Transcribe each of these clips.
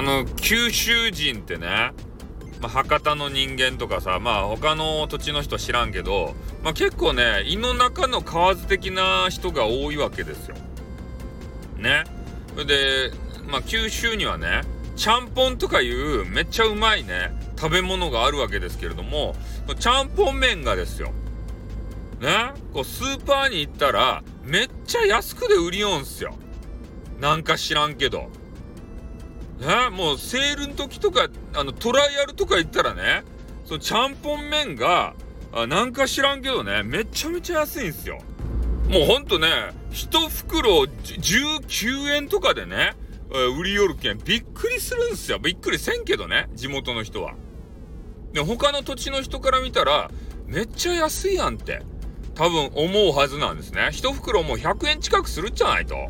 あの九州人ってねまあ、博多の人間とかさまあ他の土地の人は知らんけど、まあ、結構ね胃の中の蛙的な人が多いわけですよ。ね。それでまあ九州にはねちゃんぽんとかいうめっちゃうまいね食べ物があるわけですけれどもちゃんぽん麺がですよ。ねこうスーパーに行ったらめっちゃ安くで売りよんすよ。なんか知らんけど。ね、もうセールの時とか、あの、トライアルとか行ったらね、そのちゃんぽん麺が、あなんか知らんけどね、めちゃめちゃ安いんすよ。もうほんとね、一袋19円とかでね、売り寄るけん、びっくりするんすよ。びっくりせんけどね、地元の人は。で、他の土地の人から見たら、めっちゃ安いやんって、多分思うはずなんですね。一袋もう100円近くするっちゃないと。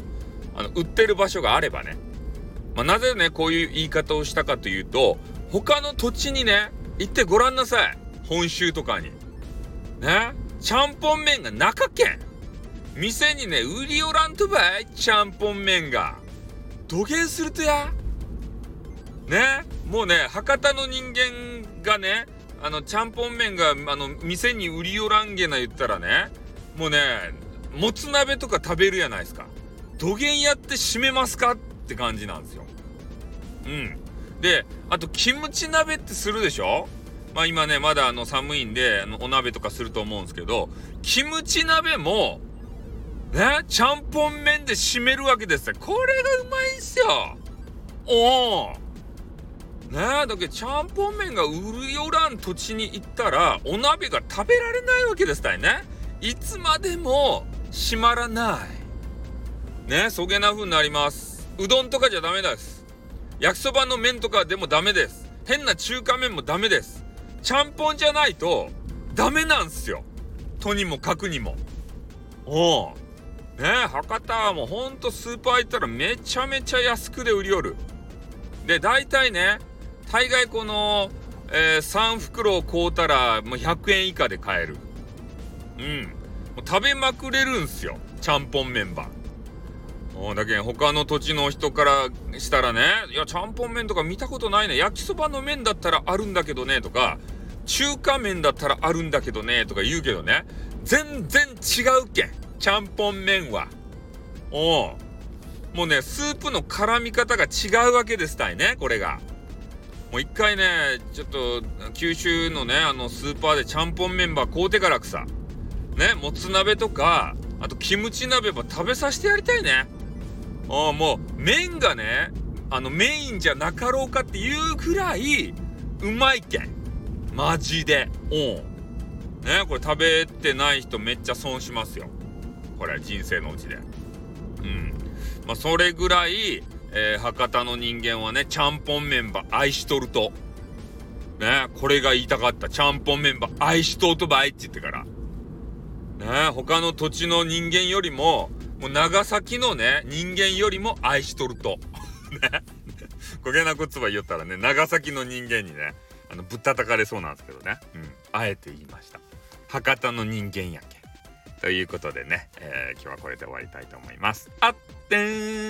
あの、売ってる場所があればね。まあ、なぜね、こういう言い方をしたかというと、他の土地にね、行ってごらんなさい。本州とかに。ね？ちゃんぽん麺が中県。店にね、売りおらんとばい。ちゃんぽん麺が。土下するとや。ね？もうね、博多の人間がね、あの、ちゃんぽん麺が、あの、店に売りおらんげな言ったらね、もうね、もつ鍋とか食べるやないですか。土下やって締めますかって感じなんですよ。うん。で、あと、キムチ鍋ってするでしょ？まあ今ね、まだあの寒いんで、あのお鍋とかすると思うんですけど、キムチ鍋も、ね、ちゃんぽん麺で締めるわけですよ。これがうまいんすよ。おお。ねだけどちゃんぽん麺が売るよらん土地に行ったら、お鍋が食べられないわけですたいね。いつまでも閉まらない。ね、そげな風になります。うどんとかじゃダメです。焼きそばの麺とかでもダメです。変な中華麺もダメです。ちゃんぽんじゃないとダメなんすよ。とにもかくにも。おう。ねえ、博多はもうほんとスーパー行ったらめちゃめちゃ安くで売りよる。で、大体ね、大概この、えー、3袋を買うたらもう100円以下で買える。うん。もう食べまくれるんすよ。ちゃんぽんメンバー。だけど他の土地の人からしたらね、いや、ちゃんぽん麺とか見たことないね。焼きそばの麺だったらあるんだけどね、とか、中華麺だったらあるんだけどね、とか言うけどね、全然違うけん。ちゃんぽん麺は。おもうね、スープの絡み方が違うわけですたいね、これが。もう一回ね、ちょっと、九州のね、あの、スーパーでちゃんぽんメンバー買うてからくさ。ね、もつ鍋とか、あとキムチ鍋ば食べさせてやりたいね。あもう麺がねあのメインじゃなかろうかっていうくらいうまいけん。マジで。うん。ねこれ食べてない人めっちゃ損しますよ。これ人生のうちで。うん。まあそれぐらい、えー、博多の人間はねちゃんぽんメンバー愛しとると。ねこれが言いたかった。ちゃんぽんメンバー愛しとうとばいって言ってから。ね他の土地の人間よりももう長崎のね、人間よりも愛しとると。ね。こげなくつば言ったらね、長崎の人間にね、あの、ぶったたかれそうなんですけどね。うん。あえて言いました。博多の人間やけ。ということでね、えー、今日はこれで終わりたいと思います。あってーん